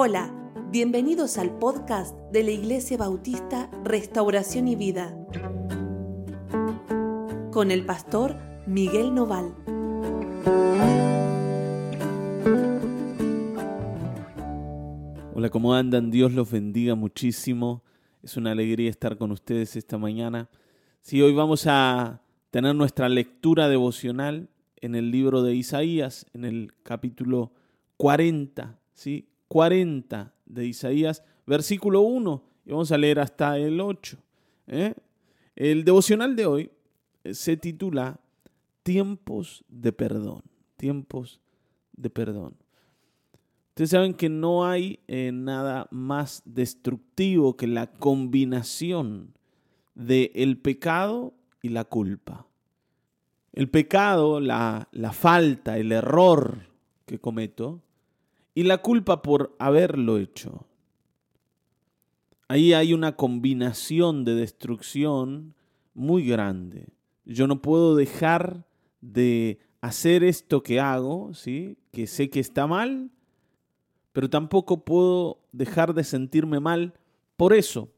Hola, bienvenidos al podcast de la Iglesia Bautista Restauración y Vida con el pastor Miguel Noval. Hola, ¿cómo andan? Dios los bendiga muchísimo. Es una alegría estar con ustedes esta mañana. Sí, hoy vamos a tener nuestra lectura devocional en el libro de Isaías, en el capítulo 40, ¿sí? 40 de Isaías, versículo 1, y vamos a leer hasta el 8. ¿eh? El devocional de hoy eh, se titula Tiempos de perdón, tiempos de perdón. Ustedes saben que no hay eh, nada más destructivo que la combinación de el pecado y la culpa. El pecado, la, la falta, el error que cometo, y la culpa por haberlo hecho. Ahí hay una combinación de destrucción muy grande. Yo no puedo dejar de hacer esto que hago, ¿sí? que sé que está mal, pero tampoco puedo dejar de sentirme mal por eso.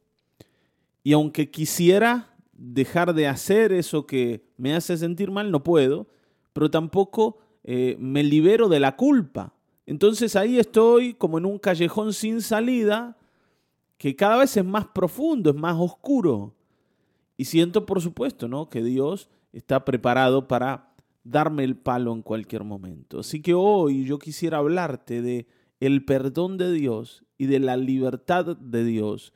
Y aunque quisiera dejar de hacer eso que me hace sentir mal, no puedo, pero tampoco eh, me libero de la culpa. Entonces ahí estoy como en un callejón sin salida que cada vez es más profundo, es más oscuro. Y siento, por supuesto, ¿no? que Dios está preparado para darme el palo en cualquier momento. Así que hoy yo quisiera hablarte de el perdón de Dios y de la libertad de Dios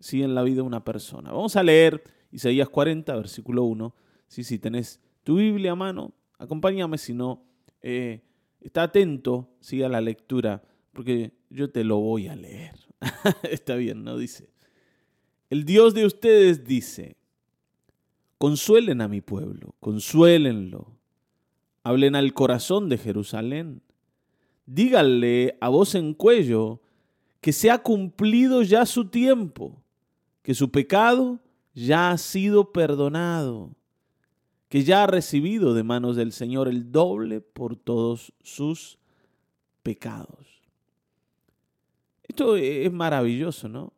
¿sí? en la vida de una persona. Vamos a leer Isaías 40, versículo 1. Sí, si tenés tu Biblia a mano, acompáñame, si no, eh, Está atento, siga la lectura, porque yo te lo voy a leer. Está bien, ¿no? Dice. El Dios de ustedes dice, consuelen a mi pueblo, consuélenlo. Hablen al corazón de Jerusalén. Díganle a voz en cuello que se ha cumplido ya su tiempo, que su pecado ya ha sido perdonado que ya ha recibido de manos del Señor el doble por todos sus pecados. Esto es maravilloso, ¿no?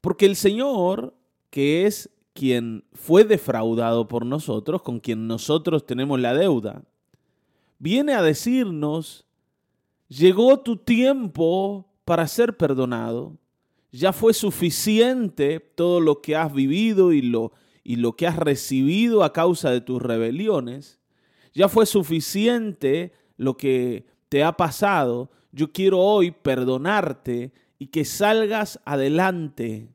Porque el Señor, que es quien fue defraudado por nosotros, con quien nosotros tenemos la deuda, viene a decirnos, llegó tu tiempo para ser perdonado, ya fue suficiente todo lo que has vivido y lo y lo que has recibido a causa de tus rebeliones, ya fue suficiente lo que te ha pasado. Yo quiero hoy perdonarte y que salgas adelante.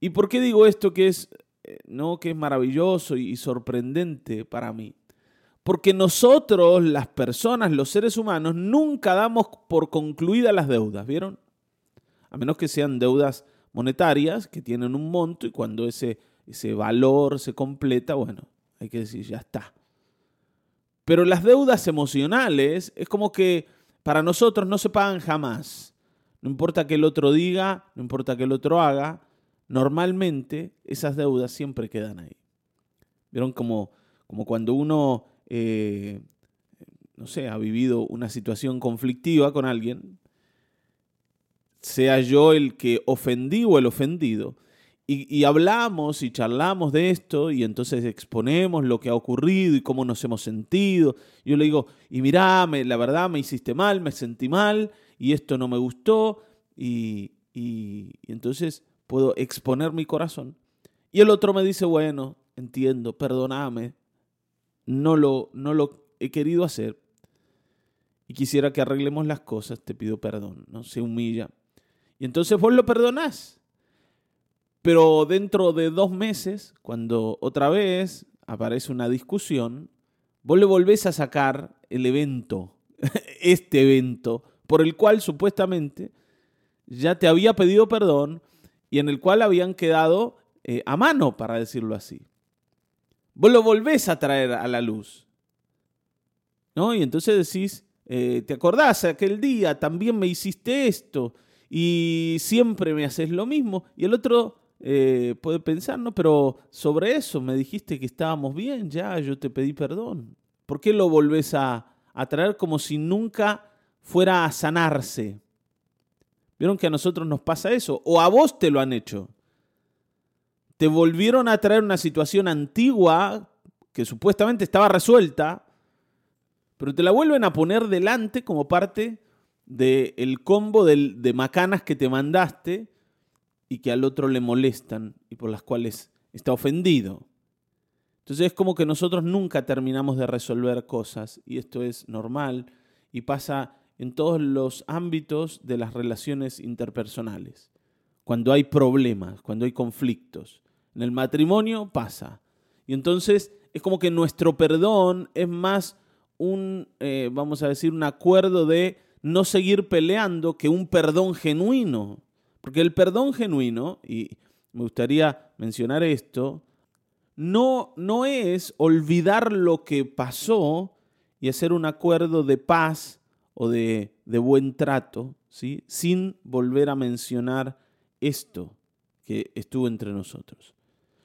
¿Y por qué digo esto que es, eh, no, que es maravilloso y sorprendente para mí? Porque nosotros, las personas, los seres humanos, nunca damos por concluidas las deudas, ¿vieron? A menos que sean deudas monetarias que tienen un monto y cuando ese ese valor se completa, bueno, hay que decir, ya está. Pero las deudas emocionales es como que para nosotros no se pagan jamás. No importa que el otro diga, no importa que el otro haga, normalmente esas deudas siempre quedan ahí. ¿Vieron como, como cuando uno, eh, no sé, ha vivido una situación conflictiva con alguien, sea yo el que ofendí o el ofendido, y, hablamos y charlamos de esto y entonces exponemos lo que ha ocurrido y cómo nos hemos sentido. Yo le digo, y mirá, la verdad me hiciste mal, me sentí mal y esto no me gustó y, y, entonces puedo exponer mi corazón. Y el otro me dice, bueno, entiendo, perdóname, no lo, no lo he querido hacer y quisiera que arreglemos las cosas, te pido perdón, ¿no? Se humilla. Y entonces vos lo perdonás. Pero dentro de dos meses, cuando otra vez aparece una discusión, vos le volvés a sacar el evento, este evento, por el cual supuestamente ya te había pedido perdón y en el cual habían quedado eh, a mano, para decirlo así. Vos lo volvés a traer a la luz. ¿No? Y entonces decís, eh, ¿te acordás aquel día? También me hiciste esto y siempre me haces lo mismo. Y el otro eh, puede pensar, ¿no? Pero sobre eso me dijiste que estábamos bien, ya, yo te pedí perdón. ¿Por qué lo volvés a, a traer como si nunca fuera a sanarse? ¿Vieron que a nosotros nos pasa eso? ¿O a vos te lo han hecho? Te volvieron a traer una situación antigua que supuestamente estaba resuelta, pero te la vuelven a poner delante como parte del combo de macanas que te mandaste y que al otro le molestan y por las cuales está ofendido. Entonces es como que nosotros nunca terminamos de resolver cosas y esto es normal y pasa en todos los ámbitos de las relaciones interpersonales. Cuando hay problemas, cuando hay conflictos. En el matrimonio pasa. Y entonces es como que nuestro perdón es más un, eh, vamos a decir, un acuerdo de no seguir peleando que un perdón genuino. Porque el perdón genuino, y me gustaría mencionar esto, no, no es olvidar lo que pasó y hacer un acuerdo de paz o de, de buen trato, ¿sí? sin volver a mencionar esto que estuvo entre nosotros.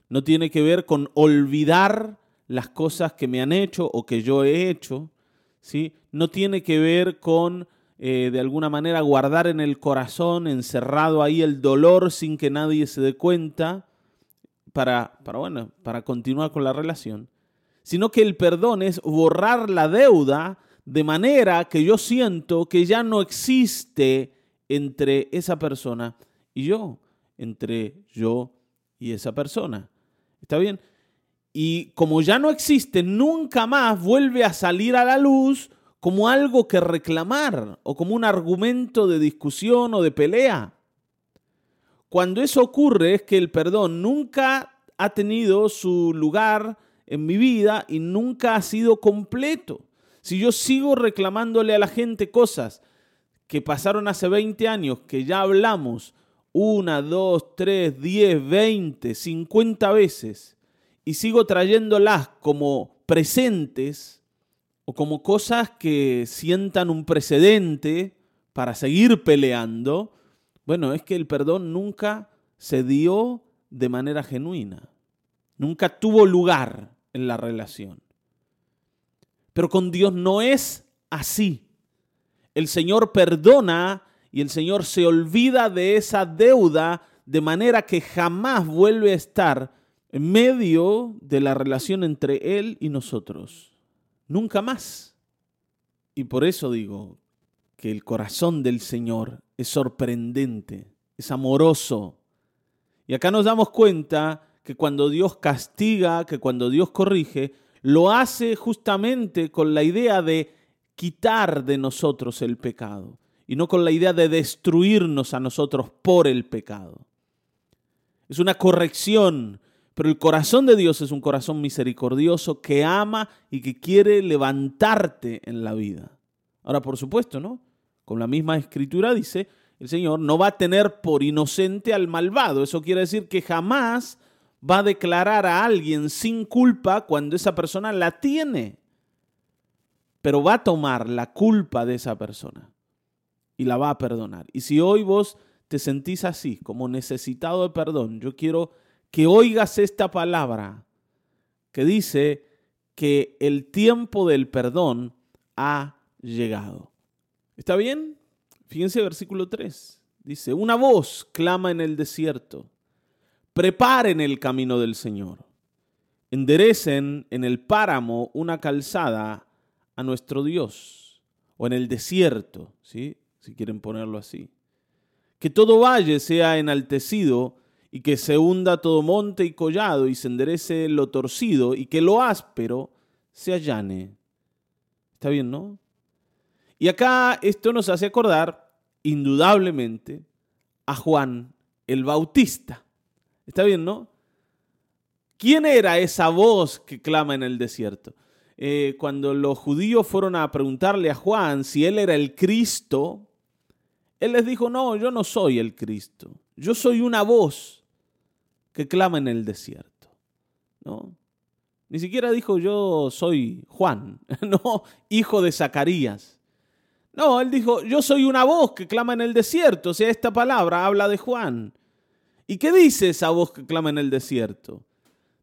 No tiene que ver con olvidar las cosas que me han hecho o que yo he hecho, ¿sí? no tiene que ver con eh, de alguna manera guardar en el corazón, encerrado ahí el dolor sin que nadie se dé cuenta, para, para, bueno, para continuar con la relación, sino que el perdón es borrar la deuda de manera que yo siento que ya no existe entre esa persona y yo, entre yo y esa persona. ¿Está bien? Y como ya no existe, nunca más vuelve a salir a la luz como algo que reclamar o como un argumento de discusión o de pelea. Cuando eso ocurre es que el perdón nunca ha tenido su lugar en mi vida y nunca ha sido completo. Si yo sigo reclamándole a la gente cosas que pasaron hace 20 años, que ya hablamos una, dos, tres, diez, veinte, cincuenta veces, y sigo trayéndolas como presentes o como cosas que sientan un precedente para seguir peleando, bueno, es que el perdón nunca se dio de manera genuina, nunca tuvo lugar en la relación. Pero con Dios no es así. El Señor perdona y el Señor se olvida de esa deuda de manera que jamás vuelve a estar en medio de la relación entre Él y nosotros. Nunca más. Y por eso digo que el corazón del Señor es sorprendente, es amoroso. Y acá nos damos cuenta que cuando Dios castiga, que cuando Dios corrige, lo hace justamente con la idea de quitar de nosotros el pecado y no con la idea de destruirnos a nosotros por el pecado. Es una corrección, pero el corazón de Dios es un corazón misericordioso que ama y que quiere levantarte en la vida. Ahora, por supuesto, ¿no? Con la misma escritura dice, el Señor no va a tener por inocente al malvado. Eso quiere decir que jamás va a declarar a alguien sin culpa cuando esa persona la tiene. Pero va a tomar la culpa de esa persona y la va a perdonar. Y si hoy vos te sentís así, como necesitado de perdón, yo quiero que oigas esta palabra que dice que el tiempo del perdón ha llegado. ¿Está bien? Fíjense versículo 3. Dice, una voz clama en el desierto preparen el camino del Señor. Enderecen en el páramo una calzada a nuestro Dios, o en el desierto, ¿sí? si quieren ponerlo así. Que todo valle sea enaltecido y que se hunda todo monte y collado y se enderece lo torcido y que lo áspero se allane. Está bien, ¿no? Y acá esto nos hace acordar, indudablemente, a Juan el Bautista. Está bien, ¿no? ¿Quién era esa voz que clama en el desierto? Eh, cuando los judíos fueron a preguntarle a Juan si él era el Cristo, él les dijo, no, yo no soy el Cristo. Yo soy una voz que clama en el desierto. ¿No? Ni siquiera dijo yo soy Juan, no, hijo de Zacarías. No, él dijo, yo soy una voz que clama en el desierto. O sea, esta palabra habla de Juan. ¿Y qué dice esa voz que clama en el desierto?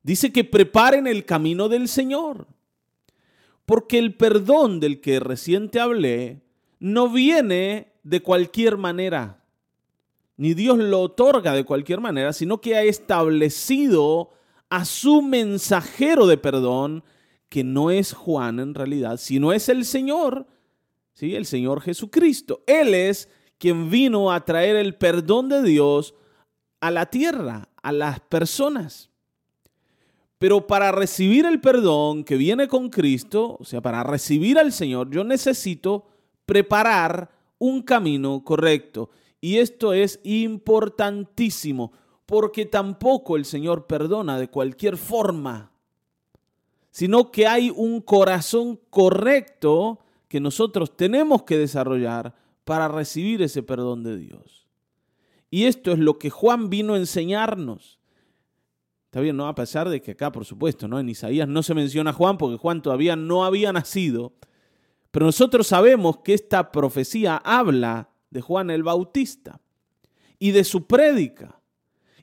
Dice que preparen el camino del Señor. Porque el perdón del que recién te hablé no viene de cualquier manera. Ni Dios lo otorga de cualquier manera, sino que ha establecido a su mensajero de perdón, que no es Juan en realidad, sino es el Señor, ¿sí? el Señor Jesucristo. Él es quien vino a traer el perdón de Dios a la tierra, a las personas. Pero para recibir el perdón que viene con Cristo, o sea, para recibir al Señor, yo necesito preparar un camino correcto. Y esto es importantísimo, porque tampoco el Señor perdona de cualquier forma, sino que hay un corazón correcto que nosotros tenemos que desarrollar para recibir ese perdón de Dios. Y esto es lo que Juan vino a enseñarnos. Está bien, ¿no? A pesar de que acá, por supuesto, ¿no? En Isaías no se menciona a Juan porque Juan todavía no había nacido. Pero nosotros sabemos que esta profecía habla de Juan el Bautista y de su prédica.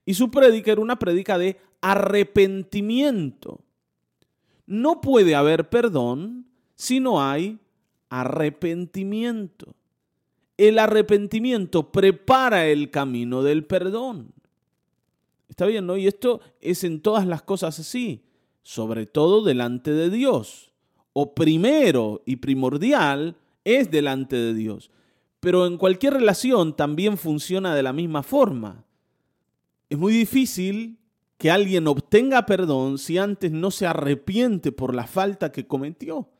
Y su prédica era una prédica de arrepentimiento. No puede haber perdón si no hay arrepentimiento. El arrepentimiento prepara el camino del perdón. Está bien, ¿no? Y esto es en todas las cosas así, sobre todo delante de Dios. O primero y primordial es delante de Dios. Pero en cualquier relación también funciona de la misma forma. Es muy difícil que alguien obtenga perdón si antes no se arrepiente por la falta que cometió.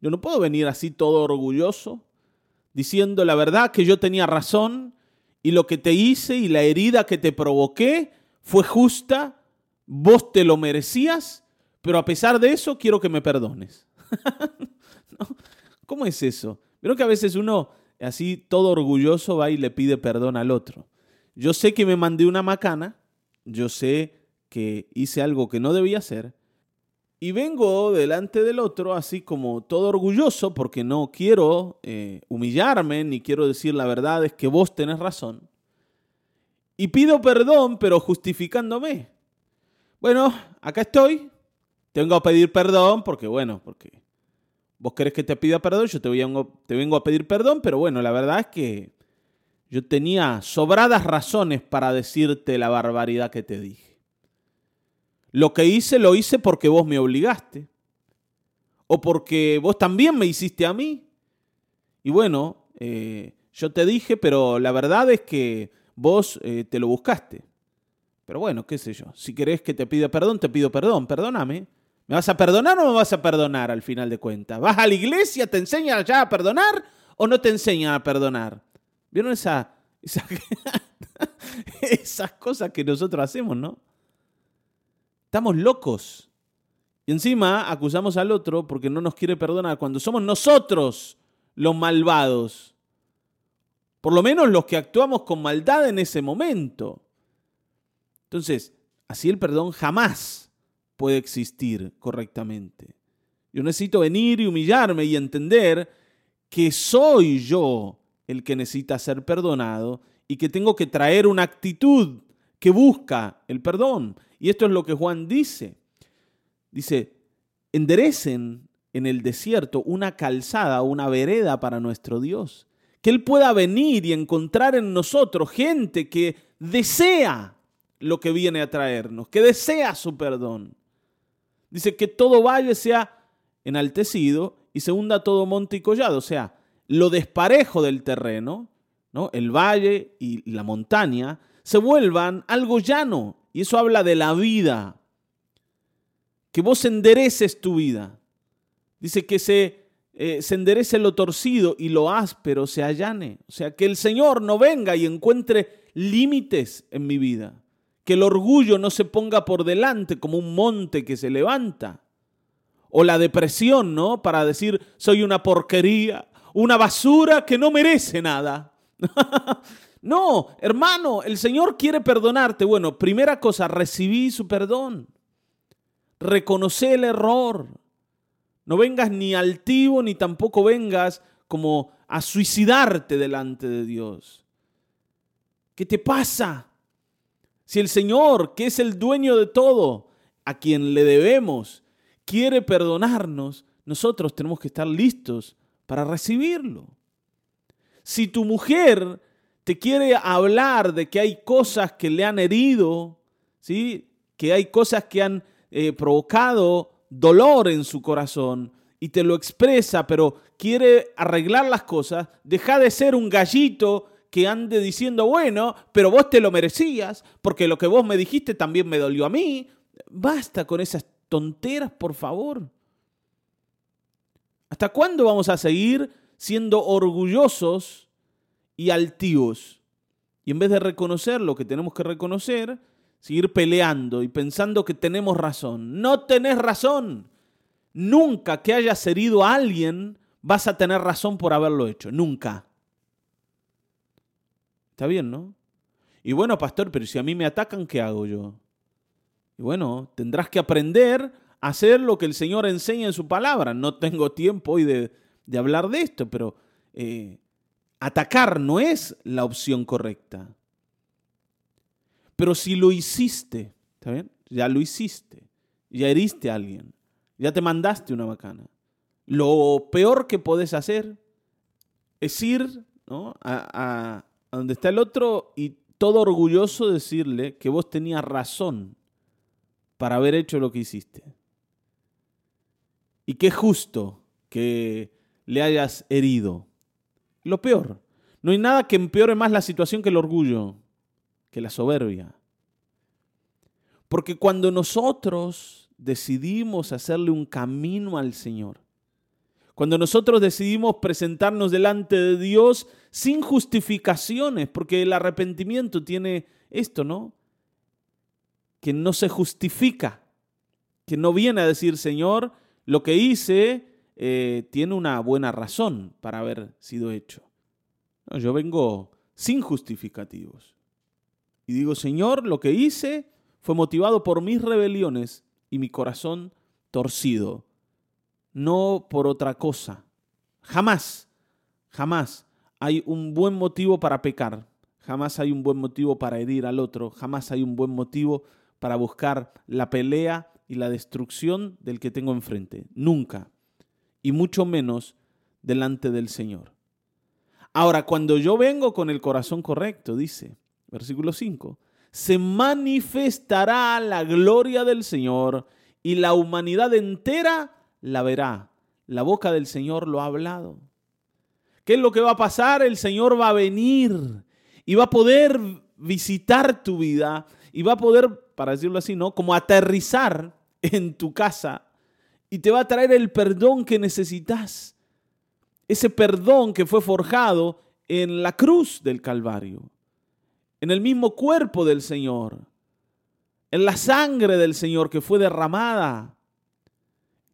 Yo no puedo venir así todo orgulloso diciendo la verdad que yo tenía razón y lo que te hice y la herida que te provoqué fue justa, vos te lo merecías, pero a pesar de eso quiero que me perdones. ¿Cómo es eso? Veo que a veces uno así todo orgulloso va y le pide perdón al otro. Yo sé que me mandé una macana, yo sé que hice algo que no debía hacer, y vengo delante del otro así como todo orgulloso porque no quiero eh, humillarme ni quiero decir la verdad, es que vos tenés razón. Y pido perdón, pero justificándome. Bueno, acá estoy. Tengo a pedir perdón porque, bueno, porque vos querés que te pida perdón, yo te, te vengo a pedir perdón, pero bueno, la verdad es que yo tenía sobradas razones para decirte la barbaridad que te dije. Lo que hice lo hice porque vos me obligaste. O porque vos también me hiciste a mí. Y bueno, eh, yo te dije, pero la verdad es que vos eh, te lo buscaste. Pero bueno, qué sé yo. Si querés que te pida perdón, te pido perdón. Perdóname. ¿Me vas a perdonar o me vas a perdonar al final de cuentas? ¿Vas a la iglesia, te enseñan ya a perdonar o no te enseñan a perdonar? ¿Vieron esa, esas cosas que nosotros hacemos, no? Estamos locos. Y encima acusamos al otro porque no nos quiere perdonar cuando somos nosotros los malvados. Por lo menos los que actuamos con maldad en ese momento. Entonces, así el perdón jamás puede existir correctamente. Yo necesito venir y humillarme y entender que soy yo el que necesita ser perdonado y que tengo que traer una actitud que busca el perdón. Y esto es lo que Juan dice. Dice, enderecen en el desierto una calzada, una vereda para nuestro Dios. Que Él pueda venir y encontrar en nosotros gente que desea lo que viene a traernos, que desea su perdón. Dice que todo valle sea enaltecido y se hunda todo monte y collado, o sea, lo desparejo del terreno, ¿no? el valle y la montaña, se vuelvan algo llano y eso habla de la vida. Que vos endereces tu vida. Dice que se, eh, se enderece lo torcido y lo áspero se allane. O sea, que el Señor no venga y encuentre límites en mi vida. Que el orgullo no se ponga por delante como un monte que se levanta. O la depresión, ¿no? Para decir, soy una porquería, una basura que no merece nada. No, hermano, el Señor quiere perdonarte. Bueno, primera cosa, recibí su perdón. Reconoce el error. No vengas ni altivo ni tampoco vengas como a suicidarte delante de Dios. ¿Qué te pasa? Si el Señor, que es el dueño de todo, a quien le debemos, quiere perdonarnos, nosotros tenemos que estar listos para recibirlo. Si tu mujer te quiere hablar de que hay cosas que le han herido, ¿sí? que hay cosas que han eh, provocado dolor en su corazón y te lo expresa, pero quiere arreglar las cosas, deja de ser un gallito que ande diciendo, bueno, pero vos te lo merecías, porque lo que vos me dijiste también me dolió a mí. Basta con esas tonteras, por favor. ¿Hasta cuándo vamos a seguir siendo orgullosos y altivos? Y en vez de reconocer lo que tenemos que reconocer, seguir peleando y pensando que tenemos razón. No tenés razón. Nunca que hayas herido a alguien vas a tener razón por haberlo hecho. Nunca. Está bien, ¿no? Y bueno, pastor, pero si a mí me atacan, ¿qué hago yo? Y bueno, tendrás que aprender a hacer lo que el Señor enseña en su palabra. No tengo tiempo hoy de, hablar de esto, pero eh, atacar no es la opción correcta. Pero si lo hiciste, ¿está bien? Ya lo hiciste, ya heriste a alguien, ya te mandaste una bacana. Lo peor que podés hacer es ir a, a donde está el otro y todo orgulloso decirle que vos tenías razón para haber hecho lo que hiciste. Y qué justo que le hayas herido. Lo peor, no hay nada que empeore más la situación que el orgullo, que la soberbia. Porque cuando nosotros decidimos hacerle un camino al Señor, cuando nosotros decidimos presentarnos delante de Dios sin justificaciones, porque el arrepentimiento tiene esto, ¿no? Que no se justifica, que no viene a decir, Señor, lo que hice eh, tiene una buena razón para haber sido hecho. yo vengo sin justificativos. Y digo, Señor, lo que hice fue motivado por mis rebeliones y mi corazón torcido no por otra cosa. Jamás, jamás hay un buen motivo para pecar, jamás hay un buen motivo para herir al otro, jamás hay un buen motivo para buscar la pelea y la destrucción del que tengo enfrente. Nunca. Y mucho menos delante del Señor. Ahora, cuando yo vengo con el corazón correcto, dice, versículo 5, se manifestará la gloria del Señor y la humanidad entera la verá. La boca del Señor lo ha hablado. ¿Qué es lo que va a pasar? El Señor va a venir y va a poder visitar tu vida y va a poder, para decirlo así, ¿no? Como aterrizar en tu casa y te va a traer el perdón que necesitas. Ese perdón que fue forjado en la cruz del Calvario, en el mismo cuerpo del Señor, en la sangre del Señor que fue derramada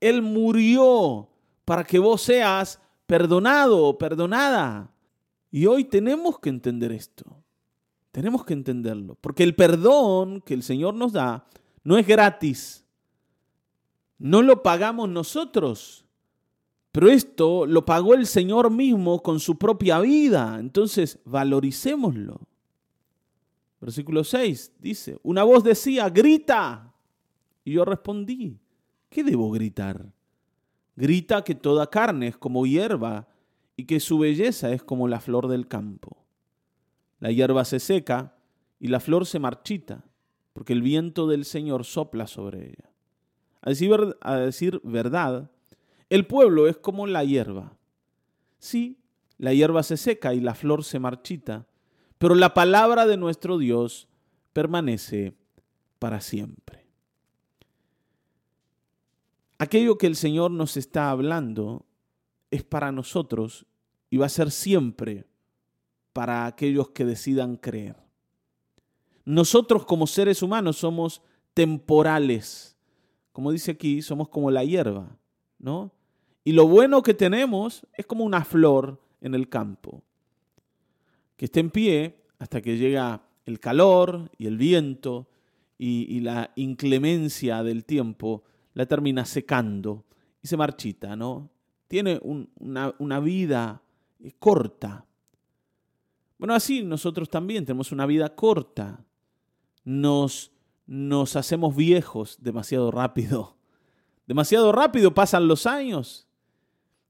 él murió para que vos seas perdonado perdonada. Y hoy tenemos que entender esto. Tenemos que entenderlo. Porque el perdón que el Señor nos da no es gratis. No lo pagamos nosotros. Pero esto lo pagó el Señor mismo con su propia vida. Entonces, valoricémoslo. Versículo 6 dice, una voz decía, grita. Y yo respondí, ¿qué debo gritar? Grita que toda carne es como hierba y que su belleza es como la flor del campo. La hierba se seca y la flor se marchita, porque el viento del Señor sopla sobre ella. A decir, a decir verdad, el pueblo es como la hierba. Sí, la hierba se seca y la flor se marchita, pero la palabra de nuestro Dios permanece para siempre. Aquello que el Señor nos está hablando es para nosotros y va a ser siempre para aquellos que decidan creer. Nosotros como seres humanos somos temporales. Como dice aquí, somos como la hierba, ¿no? Y lo bueno que tenemos es como una flor en el campo, que está en pie hasta que llega el calor y el viento y, y la inclemencia del tiempo la termina secando y se marchita, ¿no? Tiene una, vida eh, corta. Bueno, así nosotros también tenemos una vida corta. Nos, nos hacemos viejos demasiado rápido. Demasiado rápido pasan los años.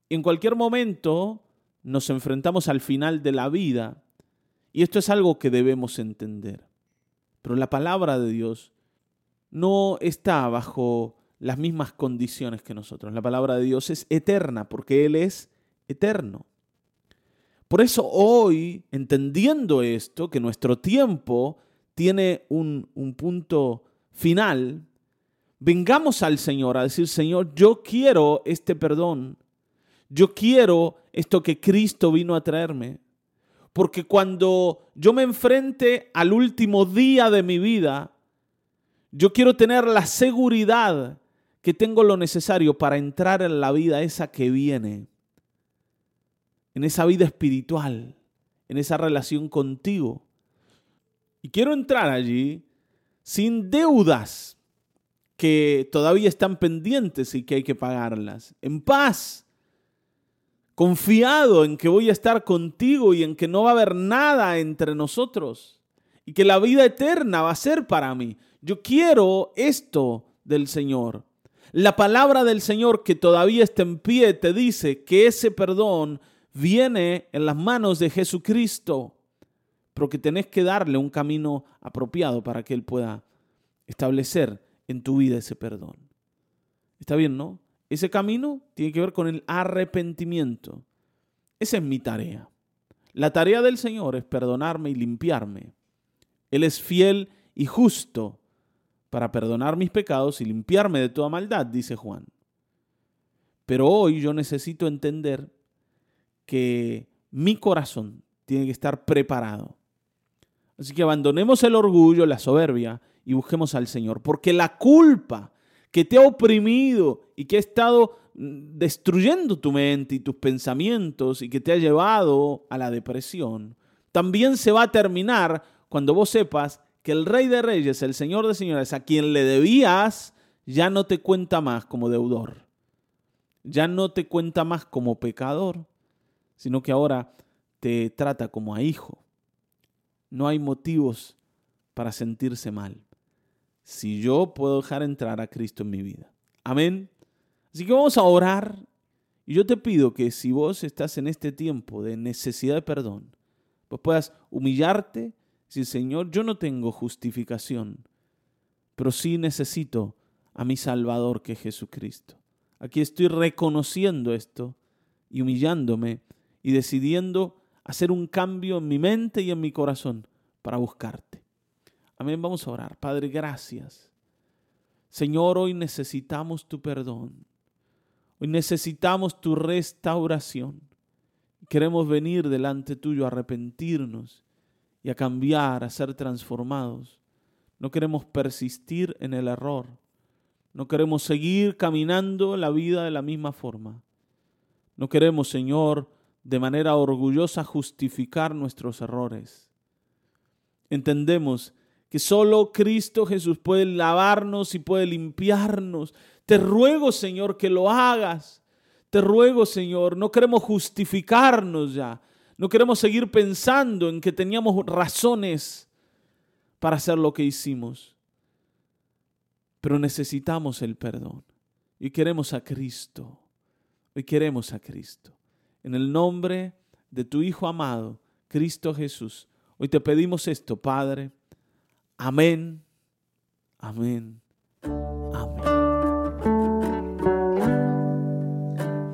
En cualquier momento nos enfrentamos al final de la vida Y esto es algo que debemos entender. Pero la palabra de Dios no está bajo las mismas condiciones que nosotros. La palabra de Dios es eterna porque Él es eterno. Por eso hoy, entendiendo esto, que nuestro tiempo tiene un, un punto final, vengamos al Señor a decir, Señor, yo quiero este perdón. Yo quiero esto que Cristo vino a traerme. Porque cuando yo me enfrente al último día de mi vida, yo quiero tener la seguridad que tengo lo necesario para entrar en la vida esa que viene, en esa vida espiritual, en esa relación contigo. Y quiero entrar allí sin deudas que todavía están pendientes y que hay que pagarlas, en paz, confiado en que voy a estar contigo y en que no va a haber nada entre nosotros y que la vida eterna va a ser para mí. Yo quiero esto del Señor. La palabra del Señor que todavía está en pie te dice que ese perdón viene en las manos de Jesucristo, pero que tenés que darle un camino apropiado para que Él pueda establecer en tu vida ese perdón. Está bien, ¿no? Ese camino tiene que ver con el arrepentimiento. Esa es mi tarea. La tarea del Señor es perdonarme y limpiarme. Él es fiel y justo para perdonar mis pecados y limpiarme de toda maldad, dice Juan. Pero hoy yo necesito entender que mi corazón tiene que estar preparado. Así que abandonemos el orgullo, la soberbia y busquemos al Señor, porque la culpa que te ha oprimido y que ha estado mm, destruyendo tu mente y tus pensamientos y que te ha llevado a la depresión, también se va a terminar cuando vos sepas que el Rey de Reyes, el Señor de Señores, a quien le debías, ya no te cuenta más como deudor, ya no te cuenta más como pecador, sino que ahora te trata como a hijo. No hay motivos para sentirse mal si yo puedo dejar entrar a Cristo en mi vida. Amén. Así que vamos a orar. Y yo te pido que si vos estás en este tiempo de necesidad de perdón, pues puedas humillarte, decir, Señor, yo no tengo justificación, pero sí necesito a mi Salvador que es Jesucristo. Aquí estoy reconociendo esto y humillándome y decidiendo hacer un cambio en mi mente y en mi corazón para buscarte. Amén, vamos a orar. Padre, gracias. Señor, hoy necesitamos tu perdón. Hoy necesitamos tu restauración. Queremos venir delante tuyo a arrepentirnos y a cambiar, a ser transformados. No queremos persistir en el error. No queremos seguir caminando la vida de la misma forma. No queremos, Señor, de manera orgullosa justificar nuestros errores. Entendemos que solo Cristo Jesús puede lavarnos y puede limpiarnos. Te ruego, Señor, que lo hagas. Te ruego, Señor, no queremos justificarnos ya. No queremos seguir pensando en que teníamos razones para hacer lo que hicimos. Pero necesitamos el perdón. Y queremos a Cristo. Y queremos a Cristo. En el nombre de tu Hijo amado, Cristo Jesús. Hoy te pedimos esto, Padre Amén. Amén. Amén.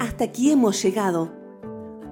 Hasta aquí hemos llegado.